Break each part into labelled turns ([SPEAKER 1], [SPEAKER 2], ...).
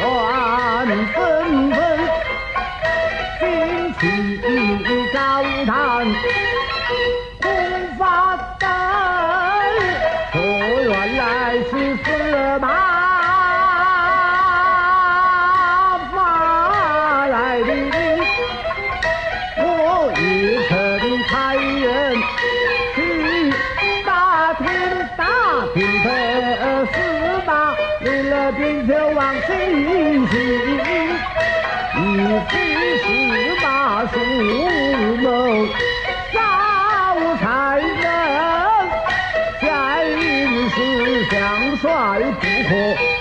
[SPEAKER 1] 乱纷纷，旌旗高谈红发灯，说原来是司马就往西行，一非司马苏某少差人，下令是将帅不可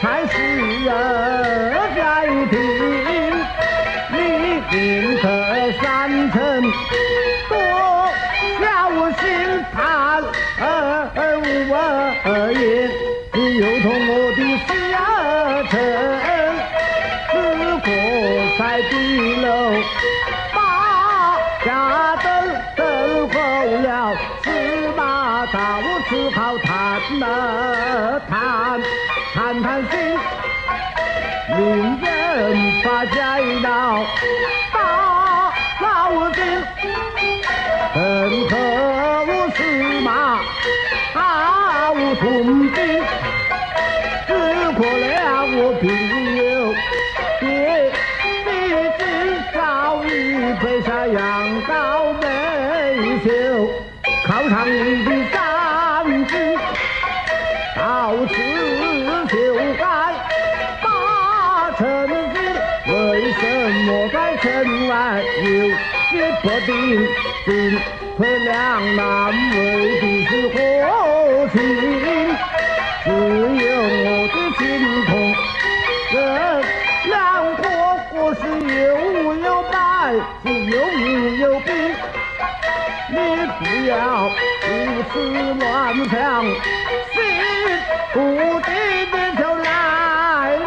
[SPEAKER 1] 才是人在听。你定得三成，多小心看而无二过塞地楼，把家等等候了，司马昭只好谈了谈，谈谈心。令人发灾恼，大老君，本可无司马，好屯兵，羊羔美秀，靠上你的战绩，到此就该。臣子为什么在城外有些不定？进退两难，为的是何情？你不要胡思乱想，心不定你就来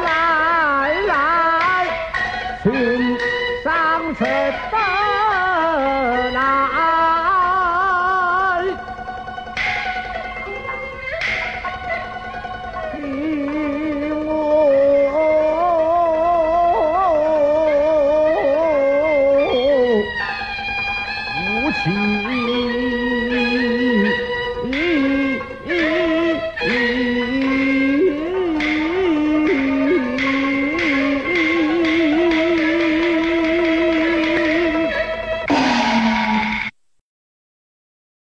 [SPEAKER 1] 来来，请上车吧 see